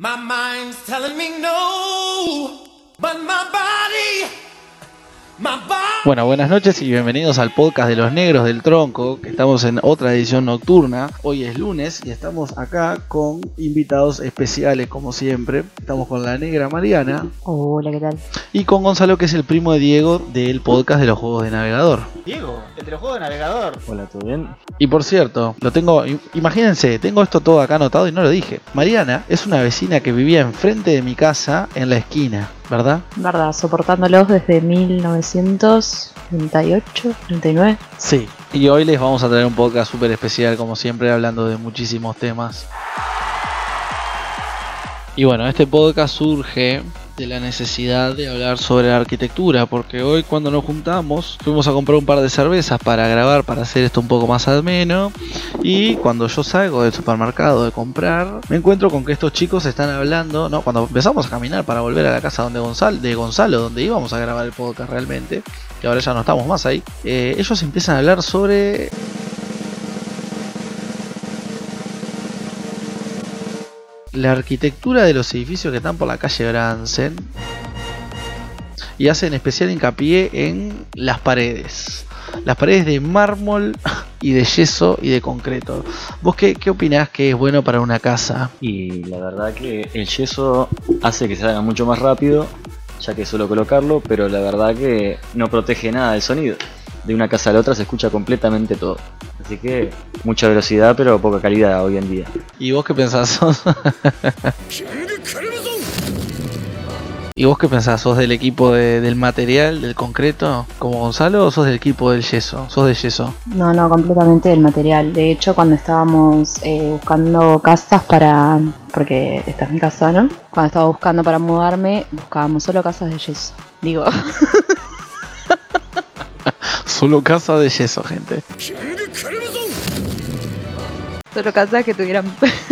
My mind's telling me no, but my body, my body. Bueno, buenas noches y bienvenidos al podcast de los negros del tronco, que estamos en otra edición nocturna. Hoy es lunes y estamos acá con invitados especiales como siempre. Estamos con la negra Mariana Hola, ¿qué tal? y con Gonzalo que es el primo de Diego del podcast de los juegos de navegador. Diego, el de los juegos de navegador. Hola, ¿todo bien? Y por cierto, lo tengo, im- imagínense, tengo esto todo acá anotado y no lo dije. Mariana es una vecina que vivía enfrente de mi casa en la esquina, ¿verdad? Verdad, soportándolos desde 1938, 39. Sí. Y hoy les vamos a traer un podcast súper especial, como siempre, hablando de muchísimos temas. Y bueno, este podcast surge de la necesidad de hablar sobre la arquitectura, porque hoy cuando nos juntamos fuimos a comprar un par de cervezas para grabar, para hacer esto un poco más ameno, y cuando yo salgo del supermercado de comprar, me encuentro con que estos chicos están hablando, no, cuando empezamos a caminar para volver a la casa donde Gonzalo, de Gonzalo, donde íbamos a grabar el podcast realmente, que ahora ya no estamos más ahí, eh, ellos empiezan a hablar sobre la arquitectura de los edificios que están por la calle Bransen y hacen especial hincapié en las paredes. Las paredes de mármol y de yeso y de concreto. ¿Vos qué, qué opinás que es bueno para una casa? Y la verdad que el yeso hace que se haga mucho más rápido, ya que es solo colocarlo, pero la verdad que no protege nada del sonido. De una casa a la otra se escucha completamente todo. Así que mucha velocidad, pero poca calidad hoy en día. ¿Y vos qué pensás? ¿Sos- ¿Y vos qué pensás? ¿Sos del equipo de- del material, del concreto, como Gonzalo, o sos del equipo del yeso? ¿Sos de yeso? No, no, completamente del material. De hecho, cuando estábamos eh, buscando casas para. Porque esta es mi casa, ¿no? Cuando estaba buscando para mudarme, buscábamos solo casas de yeso. Digo, Solo casa de yeso, gente. solo casas que tuvieran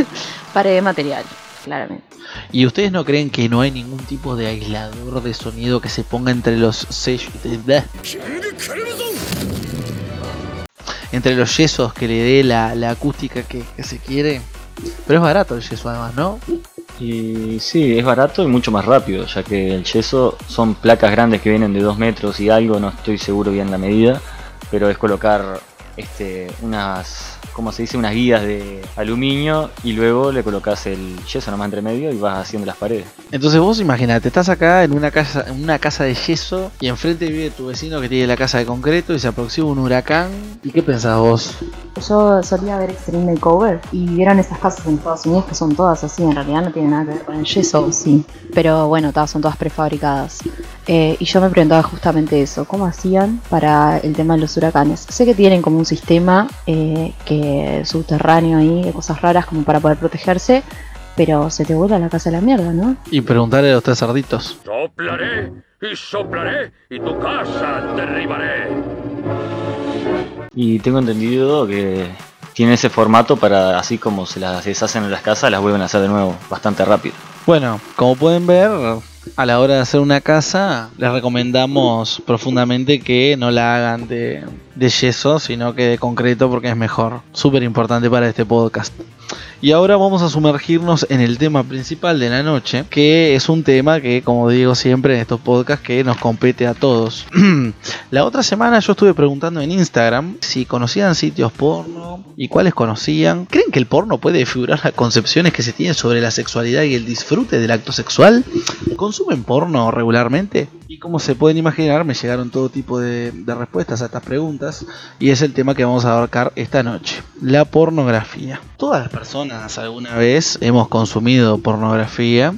pared de material, claramente. ¿Y ustedes no creen que no hay ningún tipo de aislador de sonido que se ponga entre los sellos, de- entre los yesos que le dé la, la acústica que, que se quiere? Pero es barato el yeso además, ¿no? Y sí, es barato y mucho más rápido, ya que el yeso son placas grandes que vienen de 2 metros y algo, no estoy seguro bien la medida, pero es colocar este, unas, ¿cómo se dice? Unas guías de aluminio y luego le colocas el yeso nomás entre medio y vas haciendo las paredes. Entonces vos imagínate, estás acá en una casa, en una casa de yeso y enfrente vive tu vecino que tiene la casa de concreto y se aproxima un huracán. ¿Y qué pensás vos? Yo solía ver Extreme Makeover y vieron esas casas en Estados Unidos que son todas así, en realidad no tienen nada que ver con el yeso, sí. Pero bueno, todas son todas prefabricadas. Eh, y yo me preguntaba justamente eso, ¿cómo hacían para el tema de los huracanes? Sé que tienen como un sistema eh, que subterráneo ahí, de cosas raras como para poder protegerse, pero se te vuela la casa a la mierda, ¿no? Y preguntarle a los tres cerditos. Soplaré y soplaré y tu casa derribaré. Y tengo entendido que tiene ese formato para, así como se las deshacen en las casas, las vuelven a hacer de nuevo, bastante rápido. Bueno, como pueden ver, a la hora de hacer una casa, les recomendamos profundamente que no la hagan de, yeso, sino que de concreto porque es mejor. Súper importante para este podcast. Y ahora vamos a sumergirnos en el tema principal de la noche, que es un tema que, como digo siempre en estos podcasts, que nos compete a todos. la otra semana yo estuve preguntando en Instagram si conocían sitios porno y cuáles conocían. ¿Creen que el porno puede figurar las concepciones que se tienen sobre la sexualidad y el disfrute del acto sexual? ¿Consumen porno regularmente? Y como se pueden imaginar, me llegaron todo tipo de, respuestas a estas preguntas y es el tema que vamos a abarcar esta noche, la pornografía. Todas las personas alguna vez hemos consumido pornografía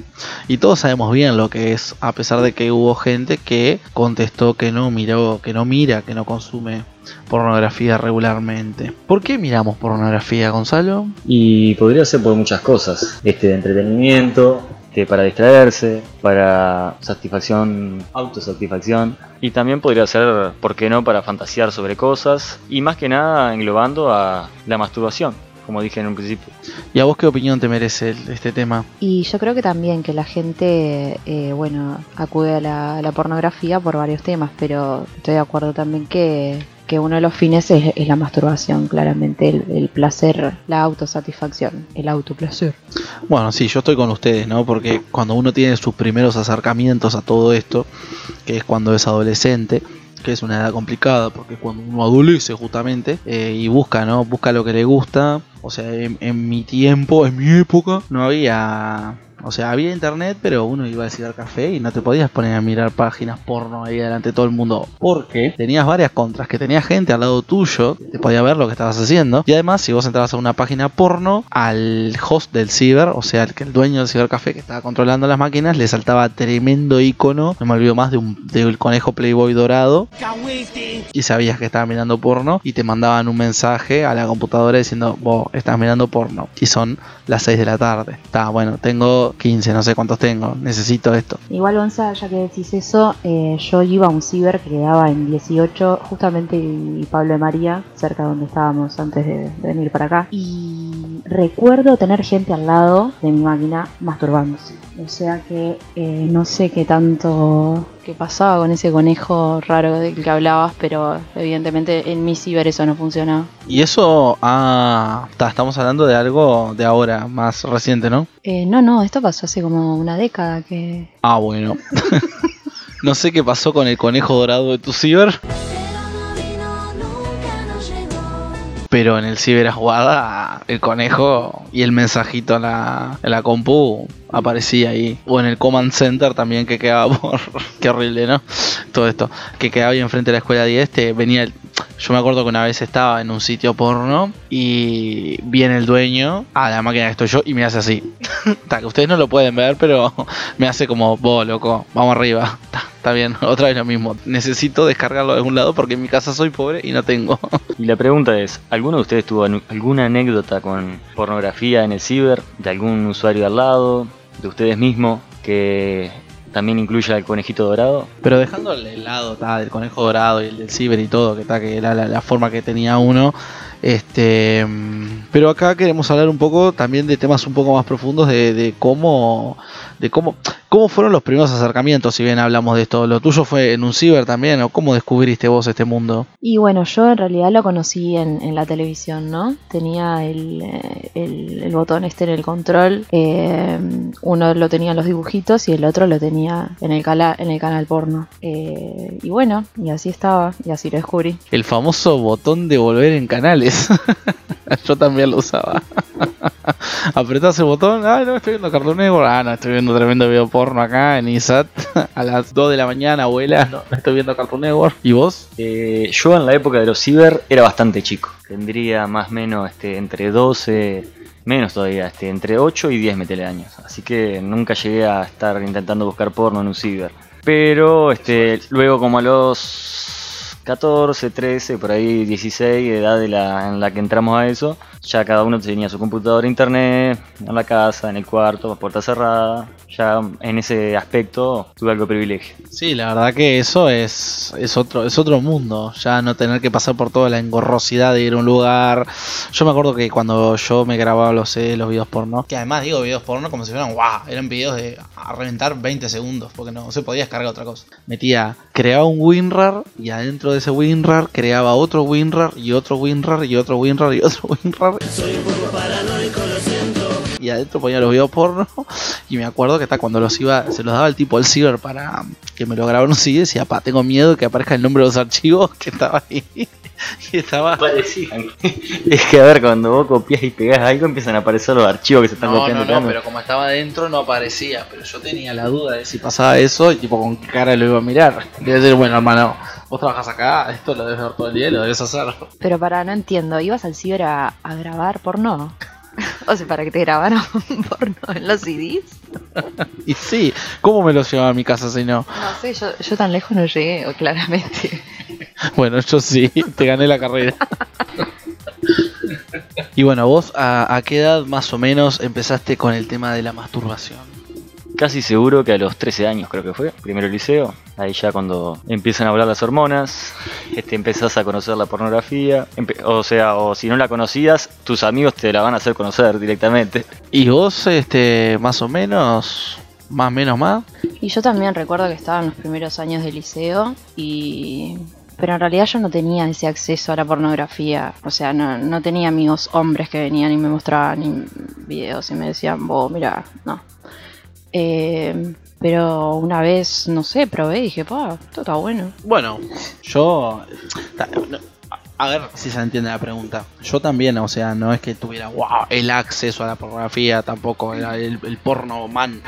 y todos sabemos bien lo que es, a pesar de que hubo gente que contestó que no miró, que no mira, que no consume pornografía regularmente. ¿Por qué miramos pornografía, Gonzalo? Y podría ser por muchas cosas, este de entretenimiento, este, para distraerse, para satisfacción, autosatisfacción. Y también podría ser, ¿por qué no?, para fantasear sobre cosas. Y más que nada englobando a la masturbación, como dije en un principio. ¿Y a vos qué opinión te merece el- este tema? Y yo creo que también que la gente, eh, bueno, acude a la, a la pornografía por varios temas, pero estoy de acuerdo también que, que uno de los fines es, la masturbación, claramente, el, placer, la autosatisfacción, el autoplacer. Bueno, sí, yo estoy con ustedes, ¿no? Porque cuando uno tiene sus primeros acercamientos a todo esto, que es cuando es adolescente, que es una edad complicada, porque cuando uno adolece justamente eh, y busca, ¿no? Busca lo que le gusta. O sea, en mi tiempo, en mi época, no había o sea, había internet, pero uno iba al cibercafé y no te podías poner a mirar páginas porno ahí delante de todo el mundo. Porque tenías varias contras, que tenías gente al lado tuyo, que te podía ver lo que estabas haciendo. Y además, si vos entrabas a una página porno, al host del ciber, o sea, el, el dueño del cibercafé que estaba controlando las máquinas, le saltaba tremendo icono, no me olvido más, de un del conejo Playboy dorado. Y sabías que estaba mirando porno y te mandaban un mensaje a la computadora diciendo, vos estás mirando porno. Y son las 6 de la tarde. Está bueno, tengo 15, no sé cuántos tengo, necesito esto. Igual, Gonza, ya que decís eso, eh, yo iba a un ciber que quedaba en 18, justamente y Pablo de María, cerca de donde estábamos antes de venir para acá. Y recuerdo tener gente al lado de mi máquina masturbándose. O sea que eh, no sé qué tanto qué pasaba con ese conejo raro del que hablabas, pero evidentemente en mi ciber eso no funcionaba. Y eso, ah, ta, estamos hablando de algo de ahora, más reciente, ¿no? Eh, no, no, esto pasó hace como una década que... Ah, bueno. no sé qué pasó con el conejo dorado de tu ciber. Pero en el ciber a jugada, el conejo y el mensajito en la, en la compu aparecía ahí. O en el command center también que quedaba por... Qué horrible, ¿no? Todo esto. Que quedaba ahí enfrente de la escuela 10, te venía el... Yo me acuerdo que una vez estaba en un sitio porno y viene el dueño a la máquina que estoy yo y me hace así. Ustedes no lo pueden ver, pero me hace como, vos loco, vamos arriba. Está bien, otra vez lo mismo. Necesito descargarlo de algún lado porque en mi casa soy pobre y no tengo. Y la pregunta es, ¿alguno de ustedes tuvo alguna anécdota con pornografía en el ciber? ¿De algún usuario al lado? ¿De ustedes mismos? Que también incluya el conejito dorado. Pero dejando el lado ta, del conejo dorado y el del ciber y todo, que, ta, que era la, la forma que tenía uno. Este, mm, pero acá queremos hablar un poco también de temas un poco más profundos de, de cómo, de cómo, cómo fueron los primeros acercamientos. Si bien hablamos de esto, lo tuyo fue en un ciber también, o cómo descubriste vos este mundo. Y bueno, yo en realidad lo conocí en, en la televisión, ¿no? Tenía el, eh, el, el botón este en el control, eh, uno lo tenía en los dibujitos y el otro lo tenía en el, cala- en el canal porno. Eh, y bueno, y así estaba, y así lo descubrí. El famoso botón de volver en canales. Yo también lo usaba. Apretás el botón, ah, no, estoy viendo Cartoon Network, ah, no, estoy viendo tremendo video porno acá en ISAT a las 2 de la mañana, abuela, no, no estoy viendo Cartoon Network. ¿Y vos? Eh, yo en la época de los ciber era bastante chico. Tendría más o menos este, entre 12, menos todavía, este, entre 8 y 10 metele años. Así que nunca llegué a estar intentando buscar porno en un ciber. Pero este, luego como a los 14, 13, por ahí 16, edad de la, en la que entramos a eso, ya cada uno tenía su computadora internet, en la casa, en el cuarto, puerta cerrada. Ya en ese aspecto tuve algo de privilegio. Sí, la verdad que eso es, es otro es otro mundo, ya no tener que pasar por toda la engorrosidad de ir a un lugar. Yo me acuerdo que cuando yo me grababa los CD, los videos porno, que además digo videos porno como si fueran wow, eran videos de a reventar 20 segundos, porque no se podía descargar otra cosa. Metía, creaba un WinRAR y adentro de ese WinRAR creaba otro WinRAR y otro WinRAR y otro WinRAR y otro WinRAR. Y adentro ponía los videos porno y me acuerdo que hasta cuando los iba, se los daba el tipo al ciber para que me lo grabaron así, decía, pa, tengo miedo que aparezca el nombre de los archivos que estaba ahí. Y estaba... parecían. es que a ver, cuando vos copias y pegás algo empiezan a aparecer los archivos que se están No, copiando. no, no, pero como estaba adentro no aparecía, pero yo tenía la duda de si pasaba eso y tipo con qué cara lo iba a mirar. Debe decir, bueno hermano, vos trabajas acá, esto lo debes ver todo el día y lo debes hacer. Pero para, no entiendo, ¿ibas al ciber a, a grabar porno? o sea, para que te grabaran porno en los CDs. Y sí, ¿cómo me lo llevaba a mi casa si no? No sé, yo, yo tan lejos no llegué, claramente. Bueno, yo sí, te gané la carrera. Y bueno, vos a, a qué edad más o menos empezaste con el tema de la masturbación? Casi seguro que a los 13 años creo que fue, primero el liceo, ahí ya cuando empiezan a hablar las hormonas, este, empezás a conocer la pornografía, o sea, o si no la conocías, tus amigos te la van a hacer conocer directamente. ¿Y vos, este, más o menos, más menos más? Y yo también recuerdo que estaba en los primeros años de liceo y pero en realidad yo no tenía ese acceso a la pornografía. O sea, no, no tenía amigos hombres que venían y me mostraban videos y me decían, vos, mira, no. Eh, pero una vez, no sé, probé y dije, pa, esto está bueno. Bueno, yo. A ver si se entiende la pregunta. Yo también, o sea, no es que tuviera wow, el acceso a la pornografía, tampoco era el, el porno man.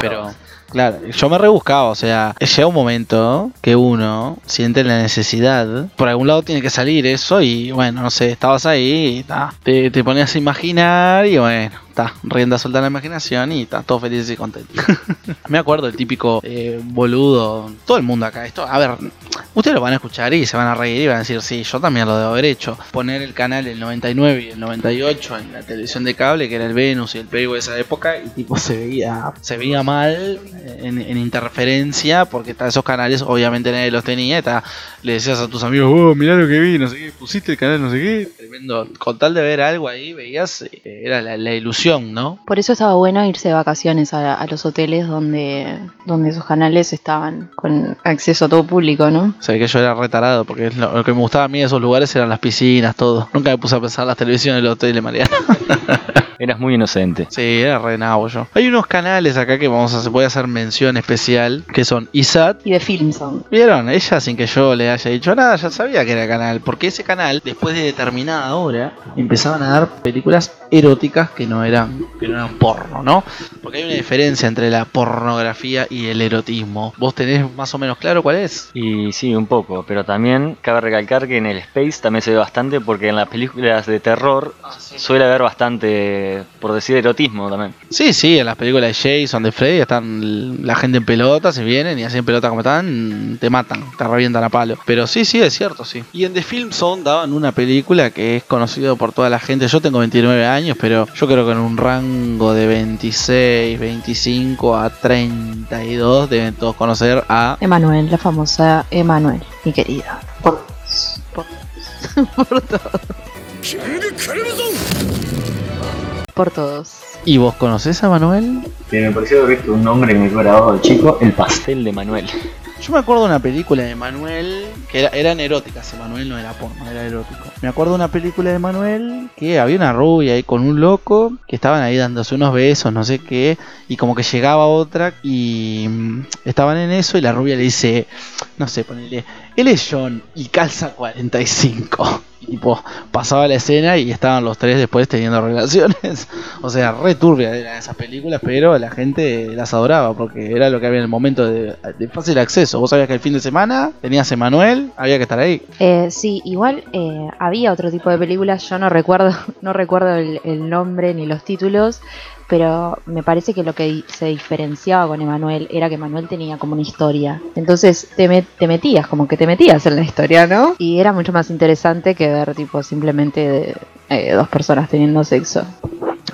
Pero, claro, yo me rebuscaba, o sea, llega un momento que uno siente la necesidad, por algún lado tiene que salir eso y bueno, no sé, estabas ahí y ta, te, te ponías a imaginar y bueno, está, rienda suelta la imaginación y está todo feliz y contento. Me acuerdo el típico eh, boludo, todo el mundo acá, esto, a ver, ustedes lo van a escuchar y se van a reír y van a decir, sí, yo también lo debo haber hecho. Poner el canal el 99 y el 98 en la televisión de cable, que era el Venus y el Playboy de esa época, y tipo se veía, se veía mal en, en interferencia, porque está, esos canales obviamente nadie los tenía, está, le decías a tus amigos, oh, mirá lo que vi, no sé qué, pusiste el canal, no sé qué, tremendo, con tal de ver algo ahí, veías, eh, era la, la ilusión ¿no? Por eso estaba bueno irse de vacaciones a, a, los hoteles donde, donde esos canales estaban con acceso a todo público, ¿no? O sea, que yo era retarado, porque lo, lo, que me gustaba a mí de esos lugares eran las piscinas, todo. Nunca me puse a pensar las televisiones del hotel de Mariana. Eras muy inocente. Sí, era re nabo yo. Hay unos canales acá que vamos a hacer, voy a hacer mención especial, que son ISAT y de Filmson. ¿Vieron? Ella sin que yo le haya dicho nada, ya sabía que era canal, porque ese canal, después de determinada hora, empezaban a dar películas eróticas que no eran, que no eran porno, ¿no? Porque hay una diferencia entre la pornografía y el erotismo. ¿Vos tenés más o menos claro cuál es? Y sí, un poco, pero también cabe recalcar que en el Space también se ve bastante porque en las películas de terror ah, sí. suele haber bastante, por decir, erotismo también. Sí, sí, en las películas de Jason, de Freddy, están la gente en pelota, se vienen y hacen pelota como están, te matan, te revientan a palo. Pero sí, sí, es cierto, sí. Y en The Film Zone daban una película que es conocida por toda la gente. Yo tengo 29 años, pero yo creo que en un rango de 26, 25 a 32 deben todos conocer a Emanuel, la famosa Emanuel, mi querida. Por, por, por todo. Por todos. ¿Y vos conocés a Manuel? Sí, me pareció haber visto un nombre que me de chico, el pastel de Manuel. Yo me acuerdo de una película de Manuel que era, eran eróticas. Manuel no era porno, era erótico. Me acuerdo de una película de Manuel que había una rubia ahí con un loco que estaban ahí dándose unos besos, no sé qué. Y como que llegaba otra y mm, estaban en eso y la rubia le dice, no sé, ponele, él es John y calza 45. Y tipo, pasaba la escena y estaban los tres después teniendo relaciones. O sea, re turbia eran esas películas, pero la gente las adoraba porque era lo que había en el momento de, fácil acceso. Vos sabías que el fin de semana tenías Emanuel, había que estar ahí. Eh, sí, igual eh, había otro tipo de películas, yo no recuerdo, no recuerdo el nombre ni los títulos, pero me parece que lo que se diferenciaba con Emanuel era que Emanuel tenía como una historia. Entonces te, te, metías, como que te metías en la historia, ¿no? Y era mucho más interesante que ver tipo simplemente eh, dos personas teniendo sexo.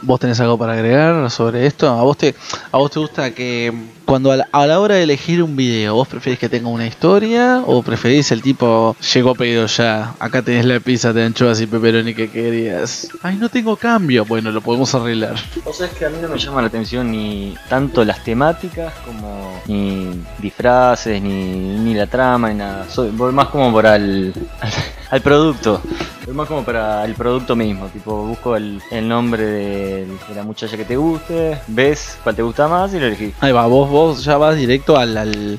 ¿Vos tenés algo para agregar sobre esto? ¿A vos te, a vos te gusta que cuando a la, a la hora de elegir un video, vos preferís que tenga una historia o preferís el tipo llegó pedido ya, acá tenés la pizza de anchoas y pepperoni que querías? Ay, no tengo cambio. Bueno, lo podemos arreglar. O sea, es que a mí no me llama la atención ni tanto las temáticas como ni disfraces, ni, ni la trama, ni nada. Soy, más como por al, al producto. Voy más como para el producto mismo. Tipo, busco el, el nombre de, la muchacha que te guste, ves cuál te gusta más y lo elegís. Ahí va, vos, vos ya vas directo al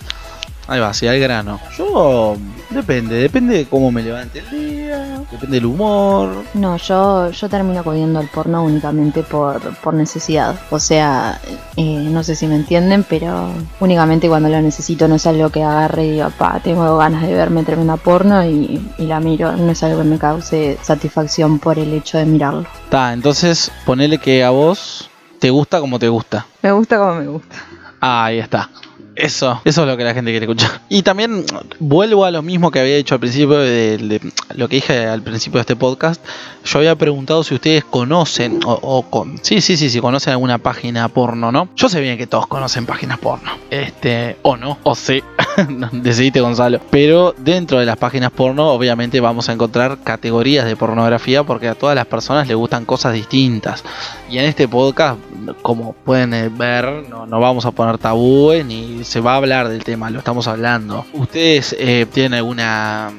Ahí va, sí, al grano. Yo, depende, depende de cómo me levante el día, depende del humor. No, yo, yo termino acudiendo al porno únicamente por, por necesidad. O sea, eh, no sé si me entienden, pero únicamente cuando lo necesito no es algo que agarre y diga, pa, tengo ganas de verme tremenda porno y, y la miro. No es algo que me cause satisfacción por el hecho de mirarlo. Está, entonces ponele que a vos te gusta como te gusta. Me gusta como me gusta. Ah, ahí está. Eso, eso es lo que la gente quiere escuchar. Y también vuelvo a lo mismo que había dicho al principio de, lo que dije al principio de este podcast. Yo había preguntado si ustedes conocen o, con, sí, sí, sí, si conocen alguna página porno, ¿no? Yo sé bien que todos conocen páginas porno. Este, o no, o sí. Decidiste Gonzalo. Pero dentro de las páginas porno, obviamente vamos a encontrar categorías de pornografía porque a todas las personas les gustan cosas distintas. Y en este podcast, como pueden ver, no, no vamos a poner tabúes ni se va a hablar del tema, lo estamos hablando. ¿Ustedes eh, tienen alguna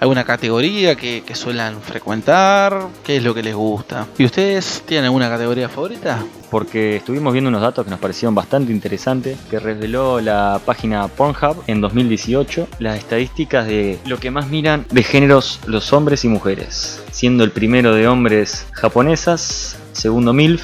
alguna categoría que, que suelan frecuentar? ¿Qué es lo que les gusta? ¿Y ustedes tienen alguna categoría favorita? porque estuvimos viendo unos datos que nos parecieron bastante interesantes, que reveló la página Pornhub en 2018 las estadísticas de lo que más miran de géneros los hombres y mujeres, siendo el primero de hombres japonesas, segundo MILF,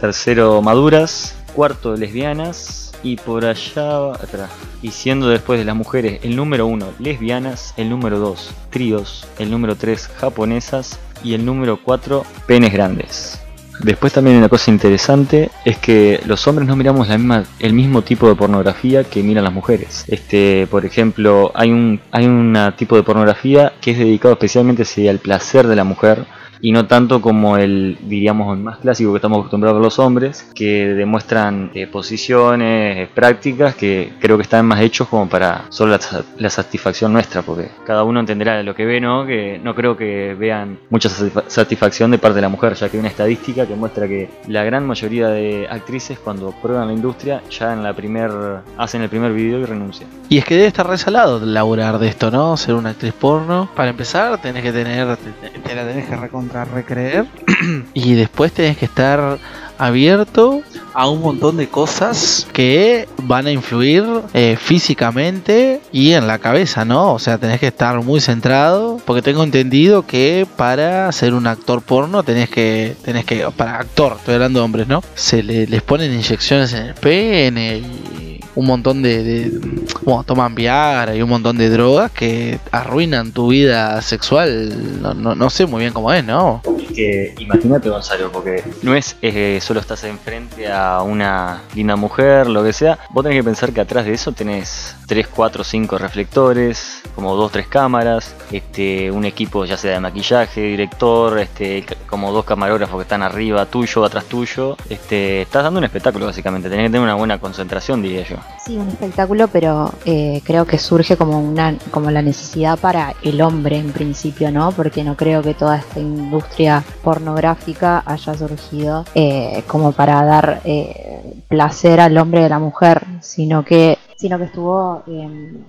tercero maduras, cuarto lesbianas y por allá atrás. Y siendo después de las mujeres el número uno lesbianas, el número dos tríos, el número tres japonesas y el número cuatro penes grandes. Después también una cosa interesante es que los hombres no miramos la misma, el mismo tipo de pornografía que miran las mujeres. Este, por ejemplo, hay un hay tipo de pornografía que es dedicado especialmente el placer de la mujer y no tanto como el, diríamos, más clásico que estamos acostumbrados los hombres, que demuestran eh, posiciones, eh, prácticas que creo que están más hechos como para solo la, la, satisfacción nuestra, porque cada uno entenderá lo que ve, ¿no? Que no creo que vean mucha satisfacción de parte de la mujer, ya que hay una estadística que muestra que la gran mayoría de actrices cuando prueban la industria ya en la primer hacen el primer video y renuncian. Y es que debe estar resalado laburar de esto, ¿no? Ser una actriz porno. Para empezar, tenés que tener, te, la tenés que recontra recreer y después tenés que estar abierto a un montón de cosas que van a influir eh, físicamente y en la cabeza, ¿no? O sea, tenés que estar muy centrado, porque tengo entendido que para ser un actor porno tenés que, tenés que, para actor, estoy hablando de hombres, ¿no? Se le, les ponen inyecciones en el pene y un montón de, de bueno, toman Viagra y un montón de drogas que arruinan tu vida sexual. No, no, no sé muy bien cómo es, ¿no? que imagínate Gonzalo, porque no es eh, solo estás enfrente a una linda mujer, lo que sea, vos tenés que pensar que atrás de eso tenés 3, 4, 5 reflectores, como 2, 3 cámaras, este, un equipo ya sea de maquillaje, director, este, como dos camarógrafos que están arriba tuyo, atrás tuyo, este, estás dando un espectáculo básicamente, tenés que tener una buena concentración diría yo. Sí, un espectáculo, pero eh, creo que surge como una como la necesidad para el hombre en principio, ¿no? Porque no creo que toda esta industria pornográfica haya surgido eh, como para dar eh, placer al hombre y a la mujer, sino que sino que estuvo eh,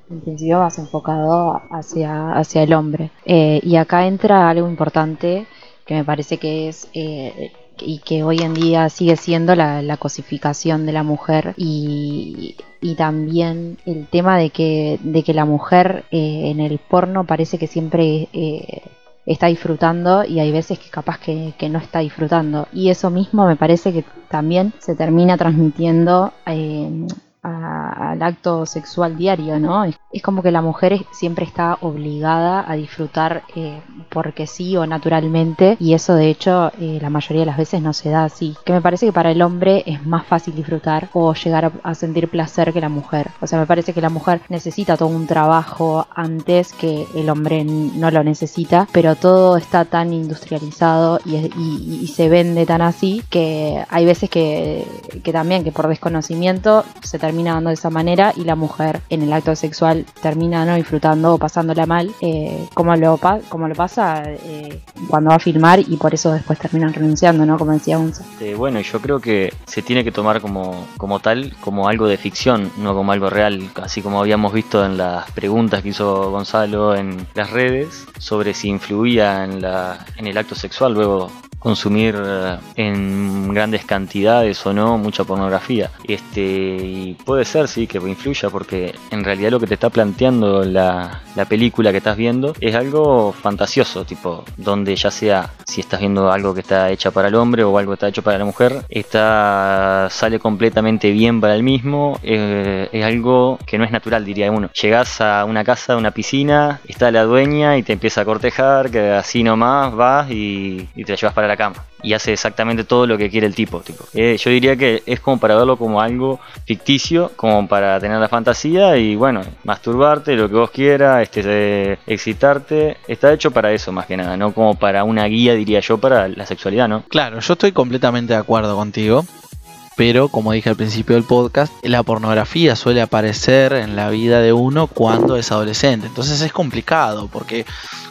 en principio más enfocado hacia, hacia el hombre. Eh, y acá entra algo importante que me parece que es eh, y que hoy en día sigue siendo la, cosificación de la mujer y, también el tema de que, de que la mujer eh, en el porno parece que siempre eh, está disfrutando y hay veces que capaz que, que, no está disfrutando. Y eso mismo me parece que también se termina transmitiendo eh, al acto sexual diario, ¿no? Es, como que la mujer siempre está obligada a disfrutar eh, porque sí o naturalmente y eso de hecho eh, la mayoría de las veces no se da así. Que me parece que para el hombre es más fácil disfrutar o llegar a, sentir placer que la mujer. O sea, me parece que la mujer necesita todo un trabajo antes que el hombre no lo necesita, pero todo está tan industrializado y se vende tan así que hay veces que, que también que por desconocimiento se termina dando de esa manera y la mujer en el acto sexual termina no disfrutando o pasándola mal, eh, como, lo como lo pasa eh, cuando va a filmar y por eso después terminan renunciando, ¿no? Como decía Unza. Eh, bueno, yo creo que se tiene que tomar como, como tal, como algo de ficción, no como algo real, así como habíamos visto en las preguntas que hizo Gonzalo en las redes sobre si influía en, la, en el acto sexual luego consumir en grandes cantidades o no mucha pornografía. Este, y puede ser, sí, que influya, porque en realidad lo que te está planteando la, la, película que estás viendo es algo fantasioso, tipo, donde ya sea si estás viendo algo que está hecha para el hombre o algo que está hecho para la mujer, está, sale completamente bien para el mismo, eh, es algo que no es natural, diría uno. Llegas a una casa, una piscina, está la dueña y te empieza a cortejar, que así nomás vas y, te llevas para la y hace exactamente todo lo que quiere el tipo. tipo. Eh, yo diría que es como para verlo como algo ficticio, como para tener la fantasía y bueno, masturbarte, lo que vos quieras, este, de excitarte. Está hecho para eso más que nada, no como para una guía, diría yo, para la sexualidad, ¿no? Claro, yo estoy completamente de acuerdo contigo. Pero como dije al principio del podcast, la pornografía suele aparecer en la vida de uno cuando es adolescente. Entonces es complicado porque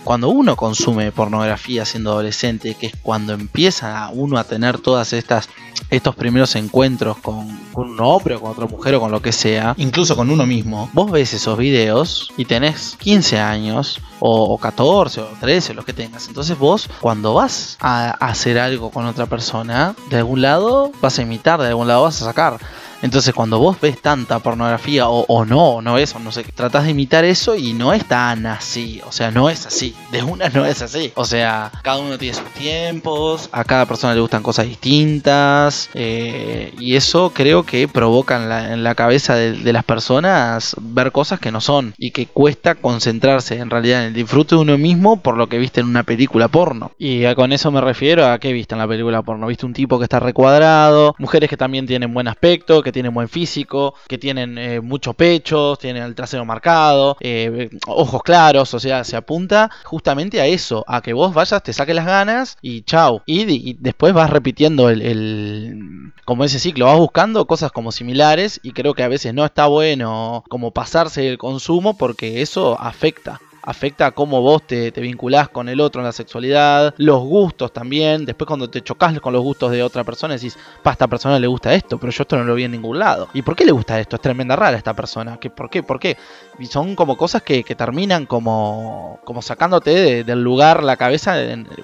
cuando uno consume pornografía siendo adolescente, que es cuando empieza uno a tener todas estas estos primeros encuentros con, un hombre o con otra mujer o con lo que sea, incluso con uno mismo, vos ves esos videos y tenés 15 años o, o 14 o 13, los que tengas. Entonces vos cuando vas a hacer algo con otra persona, de algún lado vas a imitar, de algún lado vas a sacar. Entonces cuando vos ves tanta pornografía o, no, o no es, o no sé, tratás de imitar eso y no es tan así. O sea, no es así. De una no es así. O sea, cada uno tiene sus tiempos, a cada persona le gustan cosas distintas. eh, y eso creo que provoca en la, cabeza de, las personas ver cosas que no son. Y que cuesta concentrarse en realidad en el disfrute de uno mismo por lo que viste en una película porno. Y con eso me refiero a qué viste en la película porno. Viste un tipo que está recuadrado, mujeres que también tienen buen aspecto, tienen buen físico, que tienen eh, muchos pechos, tienen el trasero marcado, eh, ojos claros, o sea, se apunta justamente a eso, a que vos vayas, te saques las ganas y chau. Y, y después vas repitiendo el, el- como ese ciclo, vas buscando cosas como similares y creo que a veces no está bueno como pasarse el consumo porque eso afecta afecta a cómo vos te, te vinculás con el otro en la sexualidad, los gustos también. Después, cuando te chocas con los gustos de otra persona, decís, pa, a esta persona le gusta esto, pero yo esto no lo vi en ningún lado. ¿Y por qué le gusta esto? Es tremenda rara esta persona. ¿Qué, ¿Por qué? ¿Por qué? Y son como cosas que, que terminan como, como sacándote de- del lugar, la cabeza,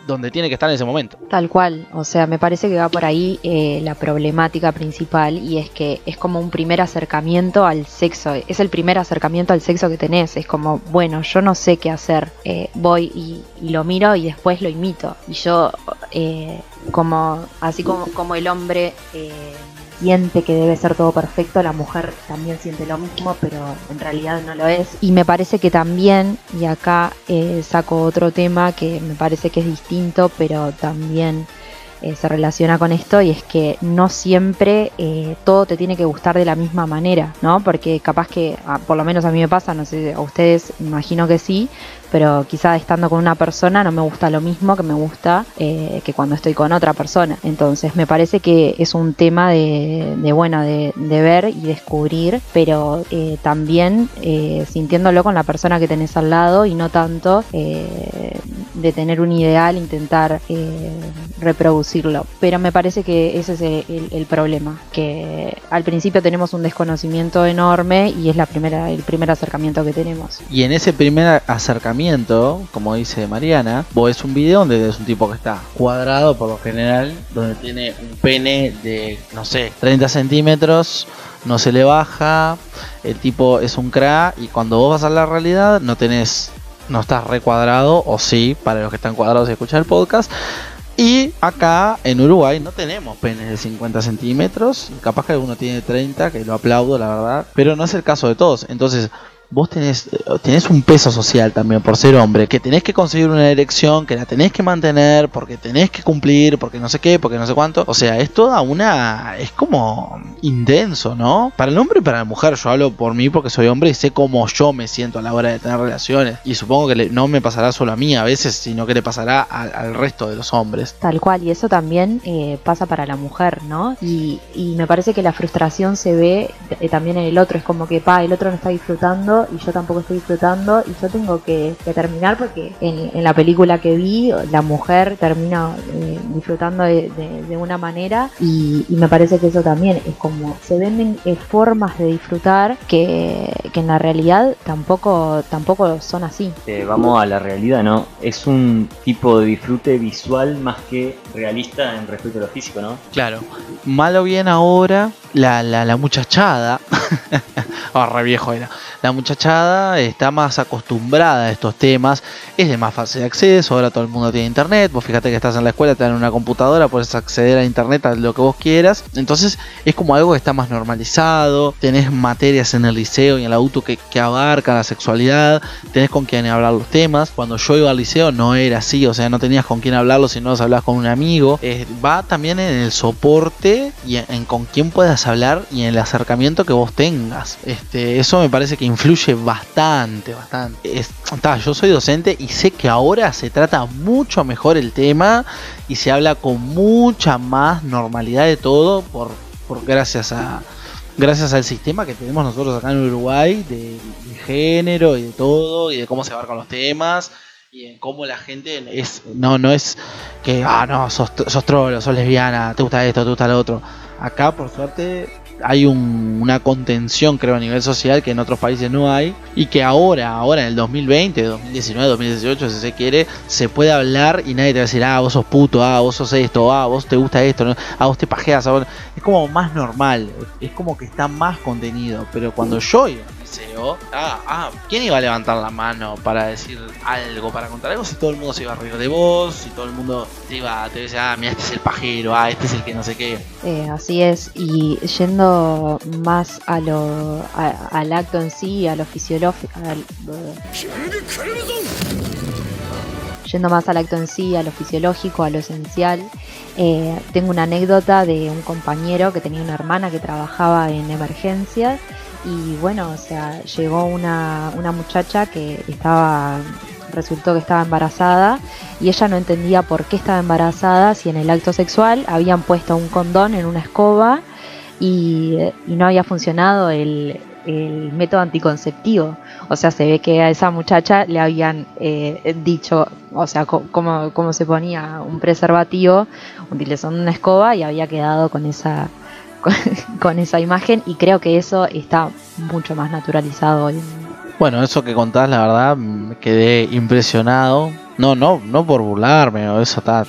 donde tiene que estar en ese momento. Tal cual, o sea, me parece que va por ahí eh, la problemática principal y es que es como un primer acercamiento al sexo, es el primer acercamiento al sexo que tenés, es como, bueno, yo no sé qué hacer, eh, voy y, lo miro y después lo imito. Y yo, eh, como, así como, como el hombre... eh, siente que debe ser todo perfecto, la mujer también siente lo mismo, pero en realidad no lo es. Y me parece que también, y acá saco otro tema que me parece que es distinto, pero también eh, se relaciona con esto, y es que no siempre eh, todo te tiene que gustar de la misma manera, ¿no? Porque capaz que, ah, por lo menos a mí me pasa, no sé, a ustedes imagino que sí, pero quizá estando con una persona no me gusta lo mismo que me gusta eh, que cuando estoy con otra persona. Entonces me parece que es un tema de, bueno, de, ver y descubrir, pero eh, también eh, sintiéndolo con la persona que tenés al lado y no tanto de tener un ideal, intentar reproducirlo. Pero me parece que ese es el, el- el problema, que al principio tenemos un desconocimiento enorme y es la primera, el primer acercamiento que tenemos. Y en ese primer acercamiento, como dice Mariana, vos ves un video donde es un tipo que está cuadrado por lo general, donde tiene un pene de, no sé, 30 centímetros, no se le baja, el tipo es un cra y cuando vos vas a la realidad no tenés, no estás recuadrado, o sí, para los que están cuadrados y escuchan el podcast. Y acá en Uruguay no tenemos penes de 50 centímetros. Capaz que alguno tiene 30, que lo aplaudo, la verdad. Pero no es el caso de todos. Entonces, vos tenés, eh, tenés un peso social también por ser hombre, que tenés que conseguir una erección, que la tenés que mantener, porque tenés que cumplir, porque no sé qué, porque no sé cuánto. O sea, es toda una... es como intenso, ¿no? Para el hombre y para la mujer, yo hablo por mí porque soy hombre y sé cómo yo me siento a la hora de tener relaciones. Y supongo que le- no me pasará solo a mí a veces, sino que le pasará al, al resto de los hombres. Tal cual, y eso también eh, pasa para la mujer, ¿no? Y, y me parece que la frustración se ve eh, también en el otro, es como que, pa, el otro no está disfrutando y yo tampoco estoy disfrutando y yo tengo que, que terminar porque en, en la película que vi, la mujer termina eh, disfrutando de, de- de una manera y, y me parece que eso también es como, se venden eh, formas de disfrutar que, que en la realidad tampoco, tampoco son así. Eh, vamos a la realidad, ¿no? Es un tipo de disfrute visual más que realista en respecto a lo físico, ¿no? Claro. Malo bien ahora, la, la, la muchachada. Ah, re viejo era. La muchachada está más acostumbrada a estos temas, es de más fácil acceso, ahora todo el mundo tiene internet, vos fíjate que estás en la escuela, te dan una computadora, puedes acceder a internet a lo que vos quieras, entonces es como algo que está más normalizado, tenés materias en el liceo y en el auto que, que abarcan la sexualidad, tenés con quién hablar los temas, cuando yo iba al liceo no era así, o sea, no tenías con quién hablarlo si no los hablabas con un amigo, va también en el soporte y en con quién puedas hablar y en el acercamiento que vos tengas. Este, eso me parece que influye bastante, bastante. Es- ta, yo soy docente y sé que ahora se trata mucho mejor el tema y se habla con mucha más normalidad de todo por, por gracias a gracias al sistema que tenemos nosotros acá en Uruguay de, género y de todo y de cómo se abarcan los temas y en cómo la gente es no no es que ah no sos, sos trolo, sos lesbiana, te gusta esto, te gusta lo otro. Acá por suerte hay un- una contención creo a nivel social que en otros países no hay y que ahora, ahora en el 2020, 2019, 2018 si se quiere, se puede hablar y nadie te va a decir, ah, vos sos puto, ah, vos sos esto, ah, vos te gusta esto, ah, vos te pajeas, ah, vos-". es como más normal, es como que está más contenido, pero cuando yo ah, ah, ¿quién iba a levantar la mano para decir algo, para contar algo si todo el mundo se iba a reír de vos, si todo el mundo te iba, te decía, ah, mira, este es el pajero, ah, este es el que no sé qué. Eh, así es, y yendo más a lo, al acto en sí, a lo fisiológico, yendo más al acto en sí, a lo fisiológico, a lo esencial, eh, tengo una anécdota de un compañero que tenía una hermana que trabajaba en emergencias y bueno, o sea, llegó una, una muchacha que estaba, resultó que estaba embarazada y ella no entendía por qué estaba embarazada si en el acto sexual habían puesto un condón en una escoba y, no había funcionado el, el método anticonceptivo. O sea, se ve que a esa muchacha le habían eh, dicho, o sea, cómo, cómo se ponía un preservativo utilizando una escoba y había quedado con esa, con, esa imagen y creo que eso está mucho más naturalizado hoy. Bueno, eso que contás, la verdad, me quedé impresionado. No, no, no por burlarme o eso está.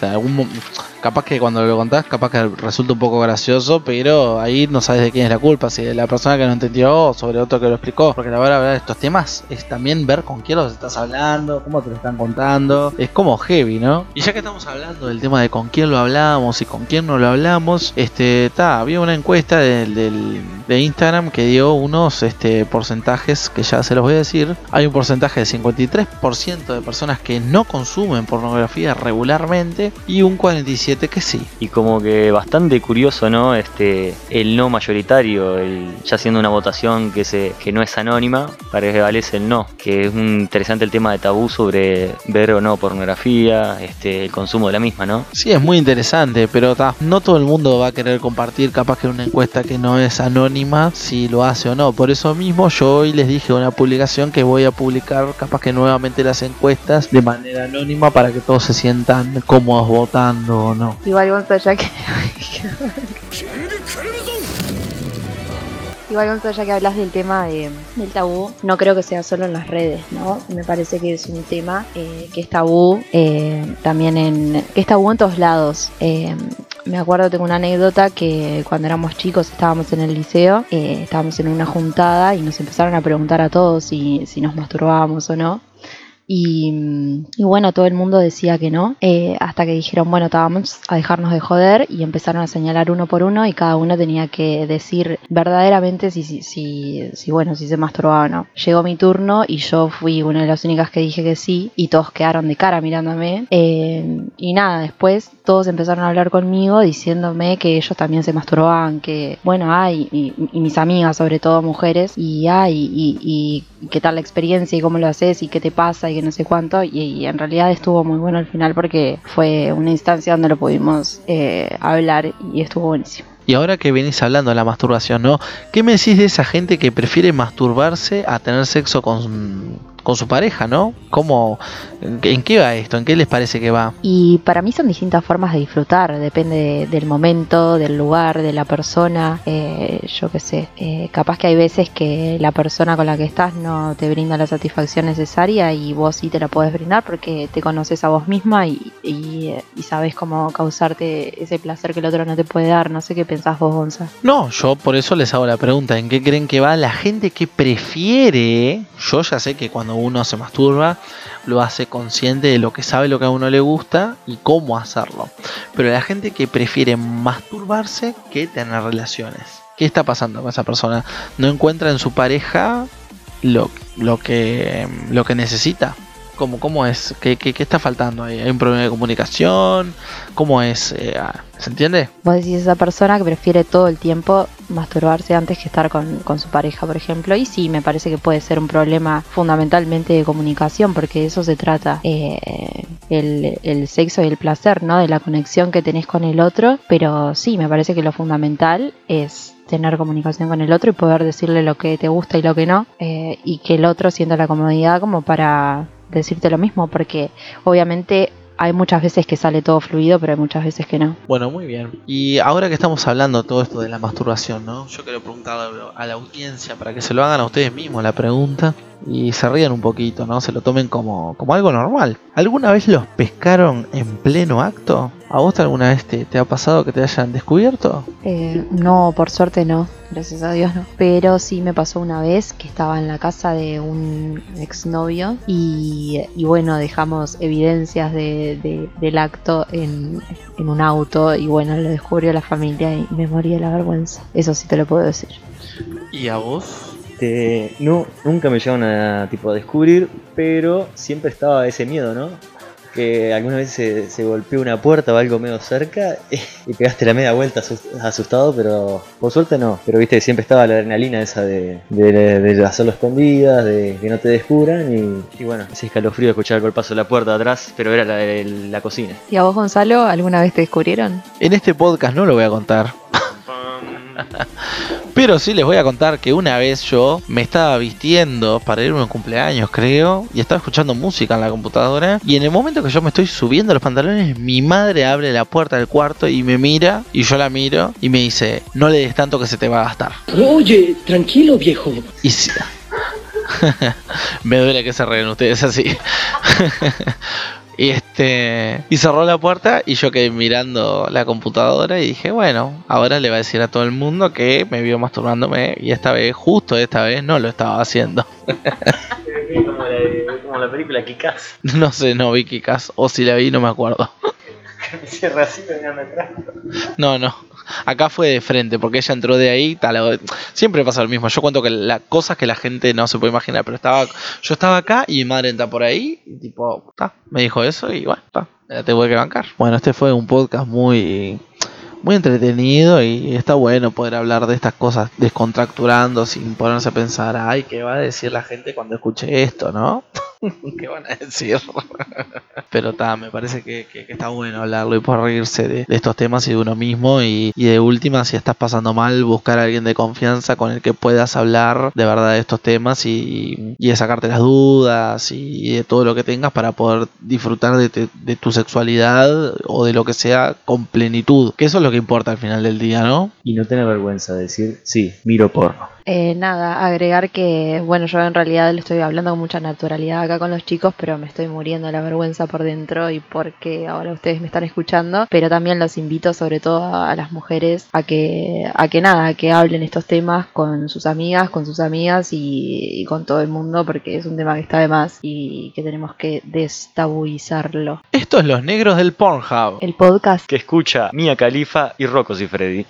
capaz que cuando lo contás, capaz que resulta un poco gracioso, pero ahí no sabes de quién es la culpa, si de la persona que no entendió o sobre otro que lo explicó. Porque la verdad, de estos temas es también ver con quién los estás hablando, cómo te lo están contando. Es como heavy, ¿no? Y ya que estamos hablando del tema de con quién lo hablamos y con quién no lo hablamos, este, está, había una encuesta del- de Instagram que dio unos este, porcentajes que ya se los voy a decir. Hay un porcentaje de 53% de personas que no consumen pornografía regularmente y un 47% que sí. Y como que bastante curioso, ¿no? Este, el no mayoritario, el, ya siendo una votación que se que no es anónima, parece prevalece el no. Que es un interesante el tema de tabú sobre ver o no pornografía, este, el consumo de la misma, ¿no? Sí, es muy interesante, pero ta, no todo el mundo va a querer compartir capaz que una encuesta que no es anónima si lo hace o no. Por eso mismo yo hoy les dije una publicación que voy a publicar capaz que nuevamente las encuestas de manera anónima para que todos se sientan cómodos votando o no. Igual Gonzo, ya que... Igual Gonzo, ya que hablas del tema de- del tabú, no creo que sea solo en las redes, ¿no? Me parece que es un tema eh, que es tabú eh, también en... que es tabú en todos lados. Eh, me acuerdo, tengo una anécdota que cuando éramos chicos estábamos en el liceo, eh, estábamos en una juntada y nos empezaron a preguntar a todos si, si nos masturbábamos o no. Y, bueno, todo el mundo decía que no, eh, hasta que dijeron, bueno, ta, vamos a dejarnos de joder y empezaron a señalar uno por uno y cada uno tenía que decir verdaderamente si, si, si, bueno, si se masturbaba o no. Llegó mi turno y yo fui una de las únicas que dije que sí y todos quedaron de cara mirándome. Eh, y nada, después todos empezaron a hablar conmigo diciéndome que ellos también se masturbaban, que bueno, ay, y, mis amigas, sobre todo mujeres, y ay, y- y qué tal la experiencia y cómo lo haces y qué te pasa y que no sé cuánto. Y, en realidad estuvo muy bueno al final porque fue una instancia donde lo pudimos eh, hablar y estuvo buenísimo. Y ahora que venís hablando de la masturbación, ¿no? ¿Qué me decís de esa gente que prefiere masturbarse a tener sexo con, con su pareja, ¿no? ¿Cómo, en, qué- va esto? ¿En qué les parece que va? Y para mí son distintas formas de disfrutar, depende de- del momento, del lugar, de la persona, eh, yo qué sé. Eh, capaz que hay veces que la persona con la que estás no te brinda la satisfacción necesaria y vos sí te la podés brindar porque te conoces a vos misma y, y, y sabes cómo causarte ese placer que el otro no te puede dar. No sé qué pensás vos, Gonza. No, yo por eso les hago la pregunta, ¿en qué creen que va la gente que prefiere? Yo ya sé que cuando uno se masturba lo hace consciente de lo que sabe, lo que a uno le gusta y cómo hacerlo. Pero la gente que prefiere masturbarse que tener relaciones. ¿Qué está pasando con esa persona? No encuentra en su pareja lo, lo que lo que necesita. ¿Cómo, cómo es? ¿Qué, qué, qué está faltando ahí? ¿Hay un problema de comunicación? ¿Cómo es? Eh, ¿Se entiende? Vos decís esa persona que prefiere todo el tiempo masturbarse antes que estar con, con su pareja, por ejemplo. Y sí, me parece que puede ser un problema fundamentalmente de comunicación, porque de eso se trata eh, el, el sexo y el placer, ¿no? De la conexión que tenés con el otro. Pero sí, me parece que lo fundamental es tener comunicación con el otro y poder decirle lo que te gusta y lo que no. eh, y que el otro sienta la comodidad como para decirte lo mismo, porque obviamente hay muchas veces que sale todo fluido, pero hay muchas veces que no. Bueno, muy bien. Y ahora que estamos hablando todo esto de la masturbación, ¿no? Yo quiero preguntar a la audiencia para que se lo hagan a ustedes mismos la pregunta y se rían un poquito, ¿no? Se lo tomen como, como algo normal. ¿Alguna vez los pescaron en pleno acto? ¿A vos alguna vez te, te ha pasado que te hayan descubierto? Eh, no, por suerte no, gracias a Dios no. Pero sí me pasó una vez que estaba en la casa de un exnovio y, y bueno, dejamos evidencias de, de- del acto en, en un auto y bueno, lo descubrió la familia y me morí de la vergüenza. Eso sí te lo puedo decir. ¿Y a vos? Este, no, nunca me llegaron a tipo a descubrir, pero siempre estaba ese miedo, ¿no? Que alguna vez se, se golpeó una puerta o algo medio cerca y pegaste la media vuelta asus- asustado, pero por suerte no. Pero viste, siempre estaba la adrenalina esa de, de, de hacerlo escondidas, de que no te descubran y, y bueno, ese escalofrío de escuchar el golpazo de la puerta de atrás, pero era la de la cocina. ¿Y a vos, Gonzalo, alguna vez te descubrieron? En este podcast no lo voy a contar. Pero sí les voy a contar que una vez yo me estaba vistiendo para irme a un cumpleaños, creo, y estaba escuchando música en la computadora. Y en el momento que yo me estoy subiendo los pantalones, mi madre abre la puerta del cuarto y me mira, y yo la miro, y me dice: No le des tanto que se te va a gastar. Oye, tranquilo viejo. Y sí. Me duele que se ríen ustedes así. y este. Y cerró la puerta y yo quedé mirando la computadora y dije, bueno, ahora le va a decir a todo el mundo que me vio masturbándome. Y esta vez, justo esta vez, no lo estaba haciendo. Como la, como la película Kikaz. No sé, no vi Kikas. O si la vi, no me acuerdo. Cierra así, atrás. No, no. Acá fue de frente, porque ella entró de ahí. Tal, siempre pasa lo mismo. Yo cuento que las cosas que la gente no se puede imaginar, pero estaba, yo estaba acá y mi madre entra por ahí y tipo, ta, me dijo eso y bueno, ta, me la tuve que bancar. Bueno, este fue un podcast muy, muy entretenido y está bueno poder hablar de estas cosas descontracturando sin ponerse a pensar, ay, ¿qué va a decir la gente cuando escuche esto, no? ¿Qué van a decir? Pero ta, me parece que, que- que está bueno hablarlo y poder reírse de, de estos temas y de uno mismo. Y, y de última, si estás pasando mal, buscar a alguien de confianza con el que puedas hablar de verdad de estos temas y, y de sacarte las dudas y, de todo lo que tengas para poder disfrutar de, te- de tu sexualidad o de lo que sea con plenitud. Que eso es lo que importa al final del día, ¿no? Y no tener vergüenza de decir, sí, miro porno. Eh, nada, agregar que, bueno, yo en realidad le estoy hablando con mucha naturalidad acá con los chicos, pero me estoy muriendo de la vergüenza por dentro y porque ahora ustedes me están escuchando. Pero también los invito, sobre todo a, a las mujeres, a que, a que nada, que hablen estos temas con sus amigas, con sus amigas y, y con todo el mundo, porque es un tema que está de más y que tenemos que destabuizarlo. Esto es Los Negros del Pornhub. El podcast Que escucha Mia Khalifa y Rocco y Freddy.